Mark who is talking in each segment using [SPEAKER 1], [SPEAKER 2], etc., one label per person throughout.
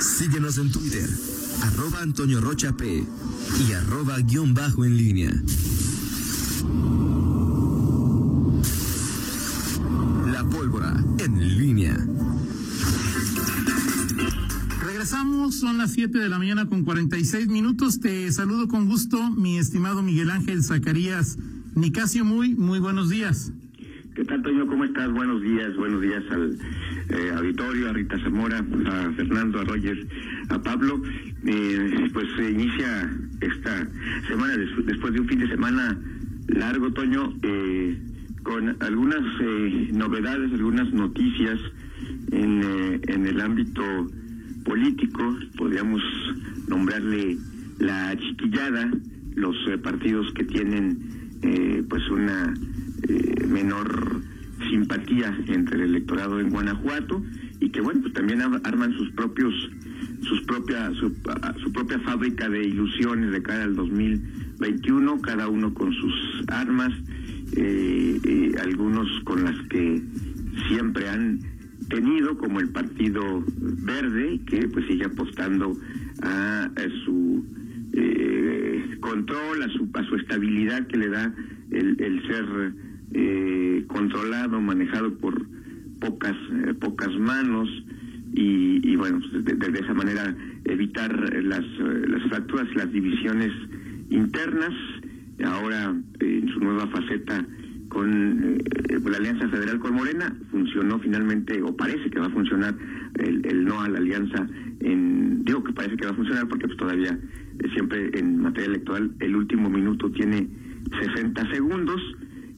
[SPEAKER 1] Síguenos en Twitter, arroba Antonio Rocha P y arroba guion bajo en línea. La pólvora en línea.
[SPEAKER 2] Regresamos, son las 7 de la mañana con 46 minutos. Te saludo con gusto, mi estimado Miguel Ángel Zacarías Nicasio. Muy, muy buenos días.
[SPEAKER 3] ¿Qué tal, Toño? ¿Cómo estás? Buenos días, buenos días al eh, auditorio, a Rita Zamora, a Fernando, a Roger, a Pablo. Eh, pues se inicia esta semana, después de un fin de semana largo, Toño, eh, con algunas novedades, algunas noticias en, en el ámbito político, podríamos nombrarle la chiquillada, los partidos que tienen pues una menor simpatía entre el electorado en Guanajuato y que bueno pues también arman sus propios sus propias su, su, propia fábrica de ilusiones de cara al 2021 cada uno con sus armas eh, eh, algunos con las que siempre han tenido como el partido verde que pues sigue apostando a, su eh, control a su a su estabilidad que le da el, el ser eh, controlado, manejado por pocas eh, pocas manos y, bueno, pues, de, esa manera evitar las, eh, las fracturas, las divisiones internas. Ahora, en su nueva faceta con la Alianza Federal con Morena, funcionó finalmente, o parece que va a funcionar el, el no a la alianza. En, digo que parece que va a funcionar porque pues todavía siempre en materia electoral el último minuto tiene 60 segundos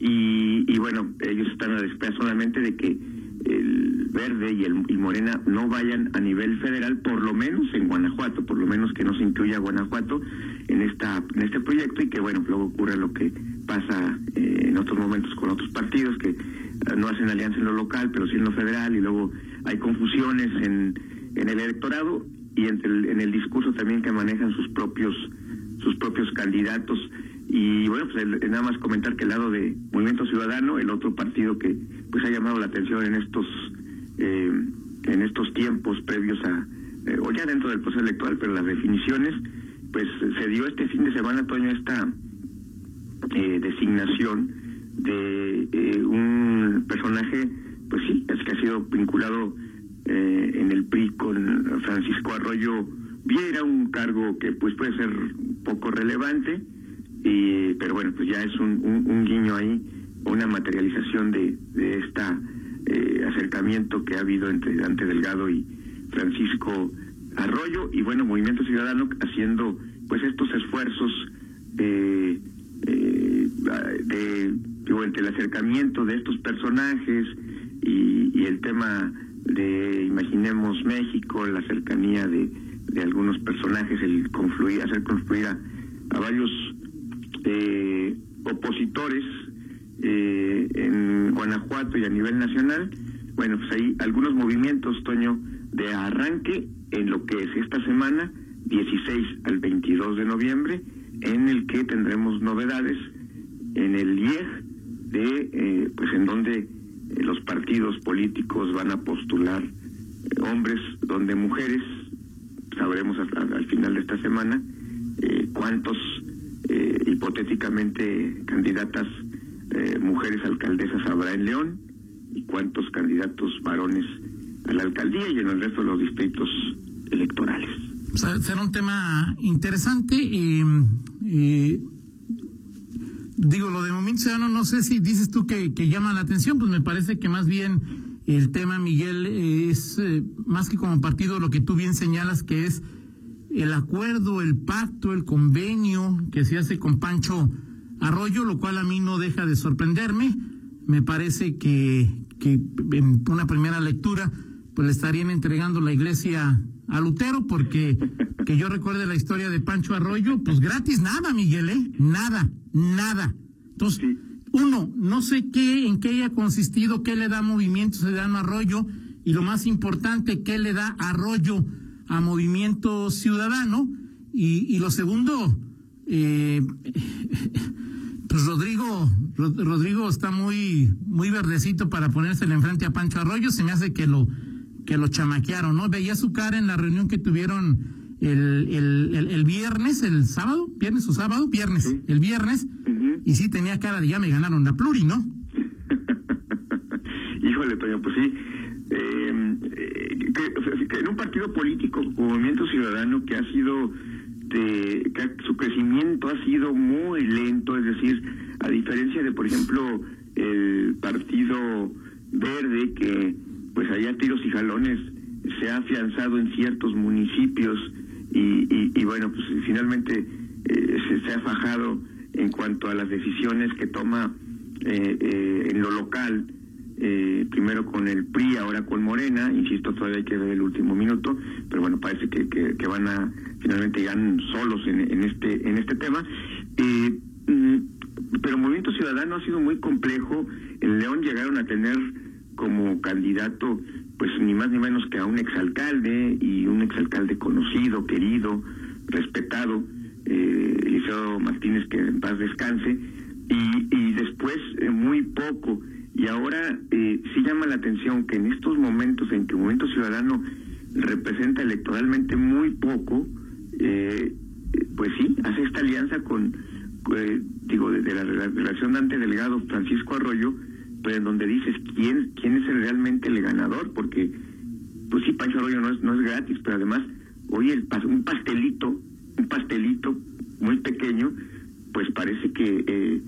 [SPEAKER 3] y, bueno, ellos están a la espera solamente de que el Verde y el y Morena no vayan a nivel federal, por lo menos en Guanajuato, por lo menos que no se incluya Guanajuato en esta en este proyecto y que bueno, luego ocurra lo que pasa eh, en otros momentos con otros partidos que eh, no hacen alianza en lo local, pero sí en lo federal y luego hay confusiones en, en el electorado y entre en el discurso también que manejan sus propios sus propios candidatos y bueno, pues nada más comentar que el lado de Movimiento Ciudadano, el otro partido que pues ha llamado la atención en estos eh, en estos tiempos previos a eh, o ya dentro del proceso electoral, pero las definiciones, pues se dio este fin de semana, Toño, esta eh, designación de un personaje, pues sí, es que ha sido vinculado en el PRI con Francisco Arroyo Viera, un cargo que pues puede ser poco relevante, y, pero bueno, pues ya es un, un, guiño ahí, una materialización de, de este acercamiento que ha habido entre Dante Delgado y Francisco Arroyo y bueno, Movimiento Ciudadano haciendo pues estos esfuerzos de, eh, de entre el acercamiento de estos personajes y, y, el tema de Imaginemos México, la cercanía de, de algunos personajes, el confluir, hacer confluir a, a varios eh, opositores eh, en Guanajuato y a nivel nacional. Bueno, pues hay algunos movimientos, Toño, de arranque en lo que es esta semana, 16 al 22 de noviembre, en el que tendremos novedades en el IEG, de, eh, pues en donde eh, los partidos políticos van a postular hombres, donde mujeres, sabremos al, final de esta semana cuántos eh, hipotéticamente candidatas eh, mujeres alcaldesas habrá en León y cuántos candidatos varones a la alcaldía y en el resto de los distritos electorales.
[SPEAKER 2] será un tema interesante. y digo, lo de Movimiento Ciudadano, no sé si dices tú que, llama la atención, pues me parece que más bien el tema, Miguel, es eh, más que como partido lo que tú bien señalas, que es el acuerdo, el pacto, el convenio que se hace con Pancho Arroyo, lo cual a mí no deja de sorprenderme. Me parece que, en una primera lectura pues le estarían entregando la iglesia a Lutero porque que yo recuerde la historia de Pancho Arroyo, pues gratis nada, Miguel, ¿eh? Nada, nada. Entonces, uno, no sé qué, en qué haya consistido, qué le da movimiento Ciudadano Arroyo y lo más importante, qué le da Arroyo a Movimiento Ciudadano. Y, y lo segundo, eh, pues Rodrigo, Rodrigo está muy, muy verdecito para ponérsele enfrente a Pancho Arroyo. Se me hace que lo, que lo chamaquearon, ¿no? Veía su cara en la reunión que tuvieron el, el, el, viernes, el sábado, viernes o sábado, viernes, el viernes, y sí tenía cara de ya me ganaron la pluri, ¿no?
[SPEAKER 3] Híjole, Toño, pues sí. Eh, eh, que, en un partido político Movimiento Ciudadano que ha sido de, que su crecimiento ha sido muy lento, es decir, a diferencia de, por ejemplo, el Partido Verde, que pues allá tiros y jalones se ha afianzado en ciertos municipios y, y, bueno, pues finalmente eh, se, ha fajado en cuanto a las decisiones que toma eh, eh, en lo local, primero con el PRI, ahora con Morena, insisto, todavía hay que ver el último minuto, pero bueno, parece que, que, van a finalmente llegar solos en, en, este en este tema. Mm, pero Movimiento Ciudadano ha sido muy complejo. En León llegaron a tener como candidato pues ni más ni menos que a un exalcalde y un exalcalde conocido, querido, respetado, eh, Eliseo Martínez, que en paz descanse, y, y después eh, muy poco. Y ahora eh, sí llama la atención que en estos momentos en que el Movimiento Ciudadano representa electoralmente muy poco, eh, pues sí, hace esta alianza con, digo, de la relación Dante Delgado, Francisco Arroyo, pero en donde dices quién quién es realmente el ganador, porque pues sí, Pancho Arroyo no es, no es gratis, pero además, oye, el, un pastelito, un pastelito muy pequeño, pues parece que eh, eh,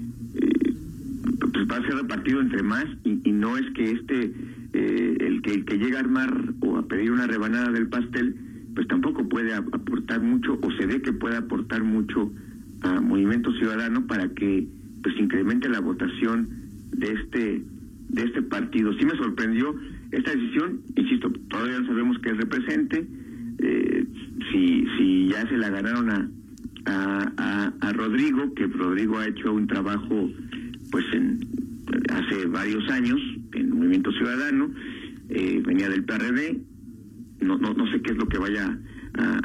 [SPEAKER 3] pues va a ser repartido entre más y, no es que este, eh, el, que, el que llega a armar o a pedir una rebanada del pastel, pues tampoco puede aportar mucho o se ve que puede aportar mucho a Movimiento Ciudadano para que pues incremente la votación de este de este partido. Sí me sorprendió esta decisión, insisto, todavía no sabemos qué represente, eh, si, si ya se la ganaron a, a, a, Rodrigo, que Rodrigo ha hecho un trabajo pues en hace varios años en Movimiento Ciudadano, eh, venía del PRD, no, no, no sé qué es lo que vaya a,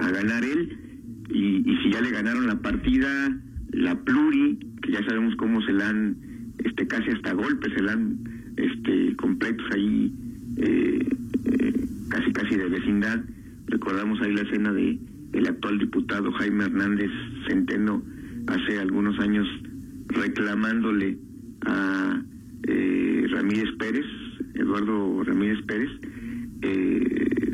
[SPEAKER 3] a ganar él, y, y si ya le ganaron la partida, la pluri, que ya sabemos cómo se la han este casi hasta golpes se dan este completos ahí eh, eh, casi casi de vecindad. Recordamos ahí la escena de el actual diputado Jaime Hernández Centeno hace algunos años reclamándole a eh, Ramírez Pérez Eduardo Ramírez Pérez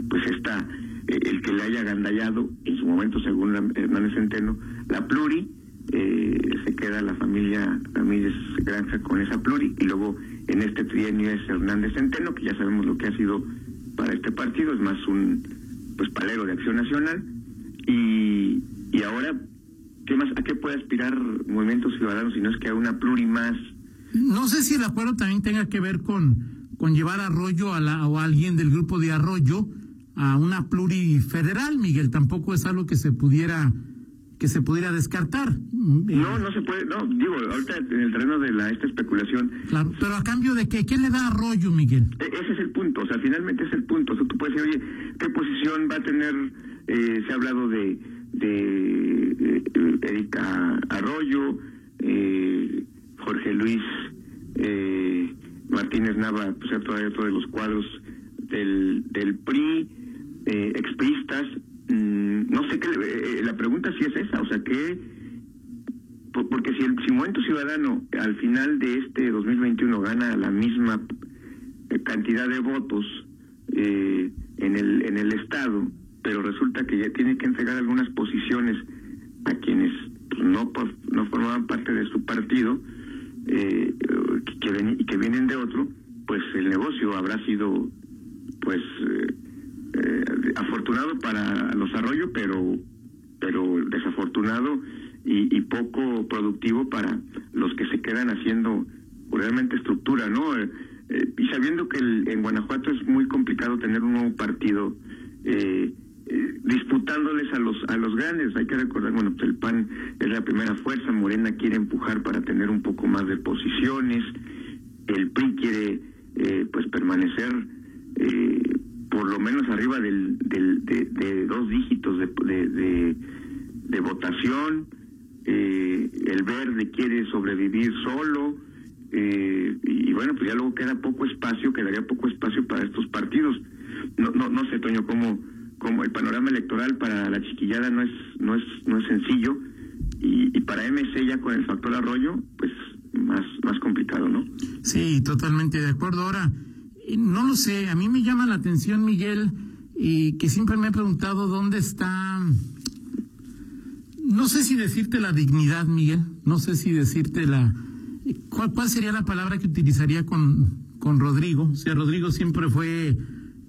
[SPEAKER 3] pues está el que le haya agandallado en su momento según Hernández Centeno la pluri eh, se queda la familia Ramírez Granja con esa pluri y luego en este trienio es Hernández Centeno, que ya sabemos lo que ha sido para este partido, es más un pues palero de acción nacional y, y ahora ¿qué más a qué puede aspirar Movimiento Ciudadano si no es que a una pluri más?
[SPEAKER 2] No sé si el acuerdo también tenga que ver con con llevar Arroyo a la, o a alguien del grupo de Arroyo a una pluri federal, Miguel, tampoco es algo que se pudiera que se pudiera descartar.
[SPEAKER 3] No, no se puede, no, digo, ahorita en el terreno de la esta especulación.
[SPEAKER 2] Claro, pero a cambio de qué, ¿qué le da arroyo, Miguel?
[SPEAKER 3] E, ese es el punto, o sea, finalmente es el punto. O sea, tú puedes decir, oye, ¿qué posición va a tener? Eh, se ha hablado de, de, Erika Arroyo, eh, Jorge Luis eh, Martínez Nava, pues todavía todos los cuadros del, del PRI, eh, expristas, Mm, no sé qué, eh, eh, la pregunta sí es esa, o sea, que, porque si el si Movimiento Ciudadano al final de este 2021 gana la misma eh, cantidad de votos en, el, en el Estado, pero resulta que ya tiene que entregar algunas posiciones a quienes no, no formaban parte de su partido que, que, y que vienen de otro, pues el negocio habrá sido pues eh, afortunado para los arroyos, pero, pero desafortunado y, poco productivo para los que se quedan haciendo realmente estructura, ¿no? Eh, eh, y sabiendo que en Guanajuato es muy complicado tener un nuevo partido eh, disputándoles a los a los grandes, hay que recordar, bueno, pues el PAN es la primera fuerza, Morena quiere empujar para tener un poco más de posiciones, el PRI quiere pues permanecer eh, por lo menos arriba del, del de, dos dígitos de, votación. Eh, el verde quiere sobrevivir solo. eh, y bueno, pues ya luego queda poco espacio, quedaría poco espacio para estos partidos. No, no, no sé, Toño, cómo, cómo el panorama electoral para la chiquillada no es, no es, no es sencillo y, y para MC ya con el factor arroyo, pues más, más complicado, ¿no?
[SPEAKER 2] Sí, totalmente de acuerdo. Ahora, eh, no lo sé, a mí me llama la atención, Miguel, y que siempre me he preguntado dónde está, no sé si decirte la dignidad, Miguel, no sé si decirte la, ¿cuál, cuál sería la palabra que utilizaría con, con Rodrigo? O sea, Rodrigo siempre fue,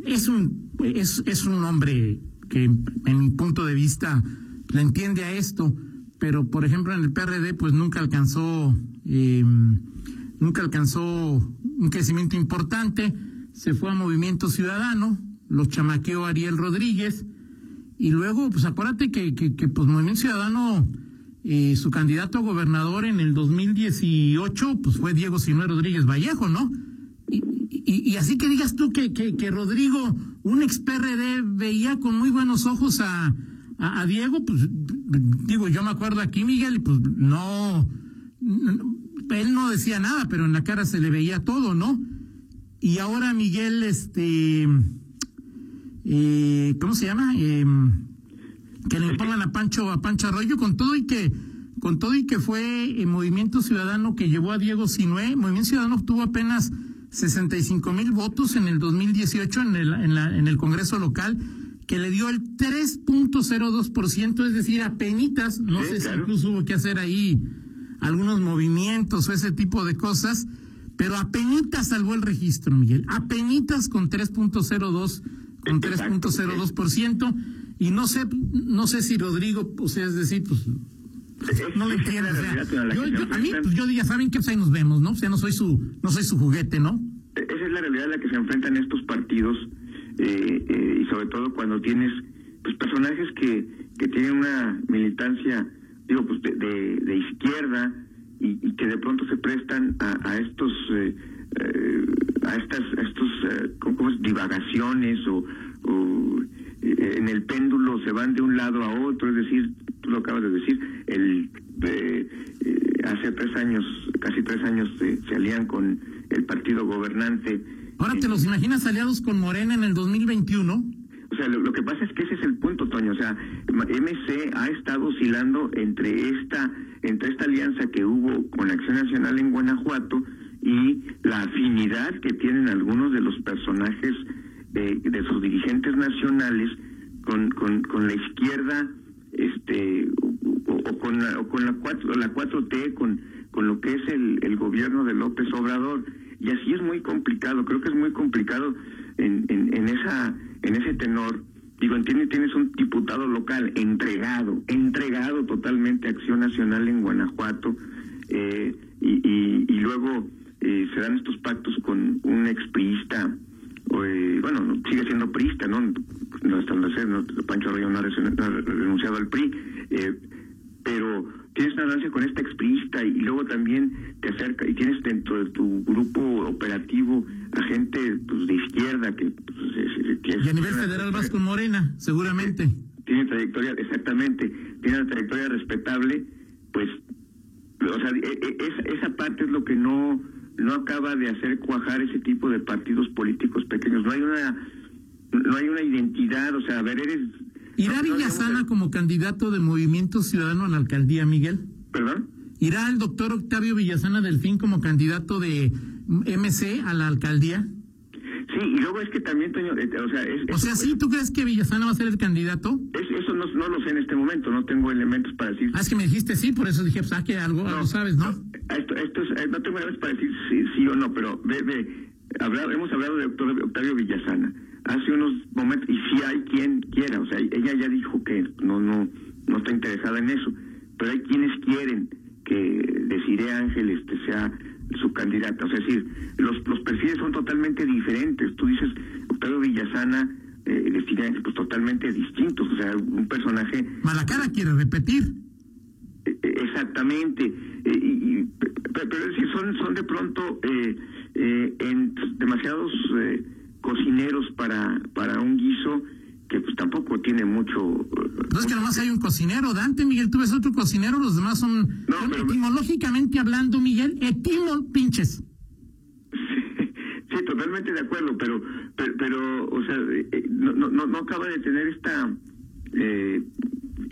[SPEAKER 2] es un, es, es un hombre que en mi punto de vista le entiende a esto, pero por ejemplo en el PRD pues nunca alcanzó, eh, nunca alcanzó un crecimiento importante, se fue a Movimiento Ciudadano, lo chamaqueó Ariel Rodríguez, y luego, pues acuérdate que pues Movimiento Ciudadano, eh, su candidato a gobernador en el 2018, pues fue Diego Sinue Rodríguez Vallejo, ¿no? Y, así que digas tú que, que, que Rodrigo, un ex PRD, veía con muy buenos ojos a, a, Diego, pues digo, yo me acuerdo aquí, Miguel, y pues no, él no decía nada, pero en la cara se le veía todo, ¿no? Y ahora Miguel, este, eh, ¿cómo se llama? Eh, que le pongan a Pancho, a Pancho Arroyo con todo y que, con todo y que fue el Movimiento Ciudadano que llevó a Diego Sinué, Movimiento Ciudadano obtuvo apenas 65 mil votos en el 2018 en el, en, la, en el Congreso local, que le dio el 3.02%, es decir, a penitas, no
[SPEAKER 3] Sí,
[SPEAKER 2] sé
[SPEAKER 3] claro.
[SPEAKER 2] si incluso hubo que hacer ahí algunos movimientos o ese tipo de cosas, pero apenas salvó el registro, Miguel, apenas con 3.02 con
[SPEAKER 3] Exacto,
[SPEAKER 2] 3.02% y no sé no sé si Rodrigo, o sea, es decir, pues
[SPEAKER 3] Es-
[SPEAKER 2] no entiendo,
[SPEAKER 3] la
[SPEAKER 2] o sea, yo, yo- a mí pues yo diría, ¿saben qué? Pues ahí nos vemos, ¿no? O sea, no soy su no soy su juguete, ¿no?
[SPEAKER 3] La realidad a la que se enfrentan estos partidos eh, eh, y sobre todo cuando tienes pues personajes que, que tienen una militancia digo pues de, de, izquierda y, que de pronto se prestan a, a estos eh, a estas estos ¿cómo- es? divagaciones o, o, en el péndulo se van de un lado a otro es decir tú lo acabas de decir el hace tres años casi tres años se, se alían con el partido gobernante
[SPEAKER 2] Ahora te los imaginas aliados con Morena en el 2021.
[SPEAKER 3] o sea, lo, lo que pasa es que ese es el punto, Toño. O sea, MC ha estado oscilando entre esta, entre esta alianza que hubo con Acción Nacional en Guanajuato y la afinidad que tienen algunos de los personajes de, de sus dirigentes nacionales con, con, con la izquierda, este, o, o con la, o con la 4, la 4T, con, con lo que es el, el gobierno de López Obrador. Y así es muy complicado, creo que es muy complicado en, en, en esa en ese tenor. Digo, entiende, tienes un diputado local entregado, entregado totalmente a Acción Nacional en Guanajuato, eh, y, y, y luego eh, se dan estos pactos con un expriista, eh, bueno, no, sigue siendo priista, ¿no? No en ser, ¿no? Pancho Arroyo no no ha renunciado al PRI, eh, pero tienes una alianza con esta expriista y luego también te acerca y tienes dentro de tu grupo operativo a gente pues, de izquierda que, pues, es- es- es-
[SPEAKER 2] Y a nivel federal vas con Morena, seguramente.
[SPEAKER 3] tiene trayectoria, exactamente, tiene una trayectoria respetable, pues, o sea, e- e- esa, esa parte es lo que no no acaba de hacer cuajar ese tipo de partidos políticos pequeños. No hay una no hay una identidad, o sea, a ver, eres
[SPEAKER 2] ¿Irá
[SPEAKER 3] no- no
[SPEAKER 2] Villasana como candidato de Movimiento Ciudadano a la alcaldía, Miguel?
[SPEAKER 3] ¿Perdón?
[SPEAKER 2] ¿Irá el doctor Octavio Villasana Delfín como candidato de MC a la alcaldía?
[SPEAKER 3] Sí, y luego es que también, Toño, eh, o sea, es,
[SPEAKER 2] O sea, ¿sí? ¿Tú crees que Villasana va a ser el candidato?
[SPEAKER 3] es- eso no, no lo sé en este momento, no tengo elementos para decir
[SPEAKER 2] Ah, es que me dijiste sí, por eso dije, pues, ah, que algo, algo sabes, ¿no?
[SPEAKER 3] Esto, esto es- eh, no tengo elementos para decir sí, sí o no, pero ve, ve, habla- hemos hablado de Octavio, Villasana. Hace unos momentos, y si hay quien quiera, o sea, ella ya dijo que no, no, no está interesada en eso, pero hay quienes quieren que Desiree Ángel este, sea su candidata, o sea, es decir, los, los perfiles son totalmente diferentes, tú dices Octavio Villasana, eh, Desiree Ángel, pues totalmente distintos, o sea, un personaje
[SPEAKER 2] Malacara quiere repetir.
[SPEAKER 3] eh, Exactamente, Eh, y, y- pe- pe- pero es decir, son, son de pronto eh, eh, en demasiados eh, cocineros para, para un guiso que pues tampoco tiene mucho...
[SPEAKER 2] No es que nomás hay un cocinero, Dante, Miguel, tú ves otro cocinero, los demás son,
[SPEAKER 3] No,
[SPEAKER 2] son
[SPEAKER 3] pero-
[SPEAKER 2] etimológicamente hablando, Miguel, etimo pinches.
[SPEAKER 3] Sí, totalmente de acuerdo, pero, pero, pero, o sea, eh, no, no, no no acaba de tener esta eh,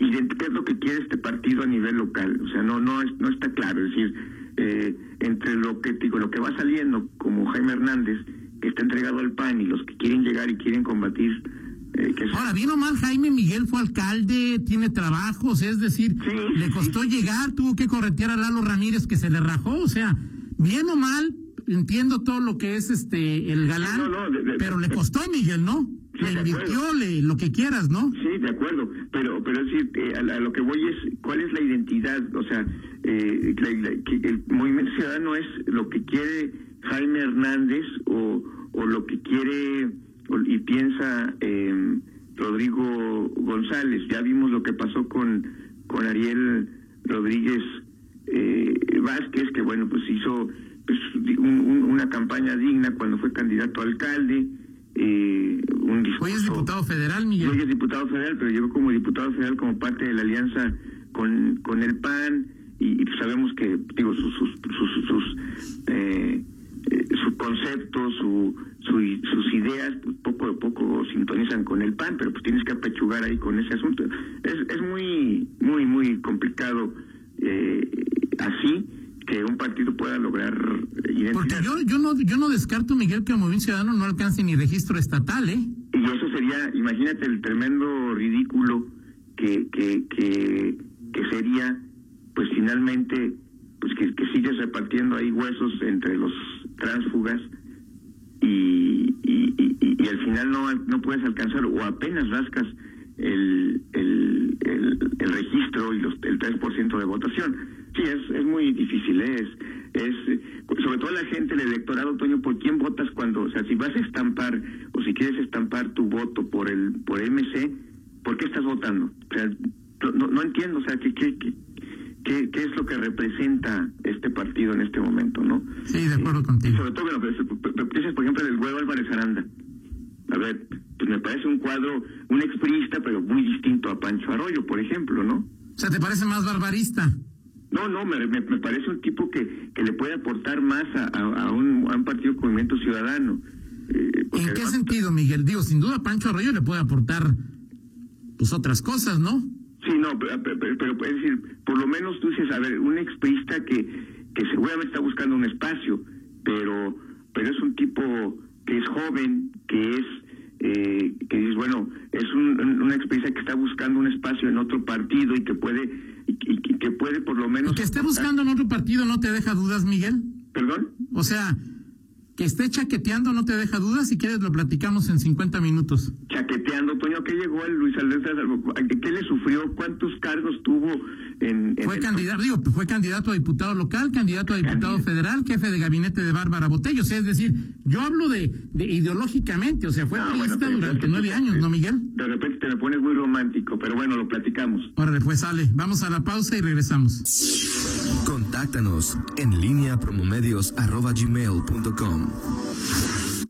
[SPEAKER 3] ident- qué es lo que quiere este partido a nivel local, o sea, no no no está claro, es decir, eh, entre lo que digo, lo que va saliendo como Jaime Hernández que está entregado al PAN y los que quieren llegar y quieren combatir, eh, que es-
[SPEAKER 2] Ahora, bien o mal, Jaime Miguel fue alcalde, tiene trabajos, es decir,
[SPEAKER 3] Sí,
[SPEAKER 2] le costó llegar, tuvo que corretear a Lalo Ramírez que se le rajó, o sea, bien o mal, entiendo todo lo que es este el galán,
[SPEAKER 3] No, no, de- de-
[SPEAKER 2] pero le costó a Miguel, ¿no?
[SPEAKER 3] Sí,
[SPEAKER 2] lo que quieras, ¿no?
[SPEAKER 3] Sí, de acuerdo, pero pero decir, eh, a, lo que voy es cuál es la identidad, o sea, eh, el movimiento ciudadano es lo que quiere Jaime Hernández o, o lo que quiere o- y piensa eh, Rodrigo González. Ya vimos lo que pasó con con Ariel Rodríguez eh, Vázquez, que bueno, pues hizo pues, un- una campaña digna cuando fue candidato a alcalde. Eh, un discurso,
[SPEAKER 2] Hoy es diputado federal, Miguel.
[SPEAKER 3] hoy es diputado federal, pero llegó como diputado federal como parte de la alianza con, con el PAN y, y sabemos que, digo, sus, sus, sus, sus, eh, eh, su concepto, su, su- sus ideas, pues, poco a poco sintonizan con el PAN, pero pues tienes que apechugar ahí con ese asunto. Es, es muy, muy, muy complicado eh, así que un partido pueda lograr identidad.
[SPEAKER 2] Porque yo, yo no yo no descarto, Miguel, que el Movimiento Ciudadano no alcance ni registro estatal, ¿eh?
[SPEAKER 3] Y eso sería, imagínate el tremendo ridículo que, que, que, que sería, pues finalmente, pues que, que sigues repartiendo ahí huesos entre los tránsfugas y, y, y, y al final no, no puedes alcanzar o apenas rascas el, el, el, el registro y los, el 3% de votación. Sí, es, es muy difícil, ¿eh? es, es sobre todo la gente, el electorado, Toño, ¿por quién votas cuando, o sea, si vas a estampar o si quieres estampar tu voto por el por MC, ¿por qué estás votando? O sea, no, no, entiendo, o sea, ¿qué, qué, qué, qué, es lo que representa este partido en este momento, no?
[SPEAKER 2] Sí, de acuerdo
[SPEAKER 3] Y
[SPEAKER 2] contigo.
[SPEAKER 3] sobre todo, bueno, dices, por ejemplo, del huevo Álvarez Aranda. A ver, pues me parece un cuadro, un expriista, pero muy distinto a Pancho Arroyo, por ejemplo, ¿no?
[SPEAKER 2] O sea, ¿te parece más barbarista?
[SPEAKER 3] No, no, me, me, me parece un tipo que, que le puede aportar más a, a, a un, a un partido con movimiento ciudadano. Eh,
[SPEAKER 2] ¿En qué
[SPEAKER 3] además-
[SPEAKER 2] sentido, Miguel? Digo, sin duda Pancho Arroyo le puede aportar pues otras cosas, ¿no?
[SPEAKER 3] Sí, no, pero, pero, pero, es decir, por lo menos tú dices, a ver, un exprista que, que seguramente está buscando un espacio, pero, pero es un tipo que es joven, que es, eh, que dices, bueno, es un, un- una exprista que está buscando un espacio en otro partido y que puede, y, y- que puede por lo menos...
[SPEAKER 2] Y que esté buscando en otro partido no te deja dudas, Miguel.
[SPEAKER 3] ¿Perdón?
[SPEAKER 2] O sea, que esté chaqueteando no te deja dudas. Si quieres, lo platicamos en 50 minutos.
[SPEAKER 3] Chaqueteando, Toño, ¿qué llegó el Luis Alberto? ¿Qué le sufrió? ¿Cuántos cargos tuvo en... en
[SPEAKER 2] Fue
[SPEAKER 3] el-
[SPEAKER 2] candidato, digo, fue candidato a diputado local, candidato a diputado
[SPEAKER 3] Candidato.
[SPEAKER 2] federal, jefe de gabinete de Bárbara Botello. O sea, es decir, yo hablo de, de ideológicamente, o sea, fue
[SPEAKER 3] bueno, pero
[SPEAKER 2] durante nueve años, ¿no, Miguel?
[SPEAKER 3] De repente te me pones muy romántico, pero bueno, lo platicamos.
[SPEAKER 2] Órale, pues sale. Vamos a la pausa y regresamos.
[SPEAKER 1] Contáctanos en línea promomedios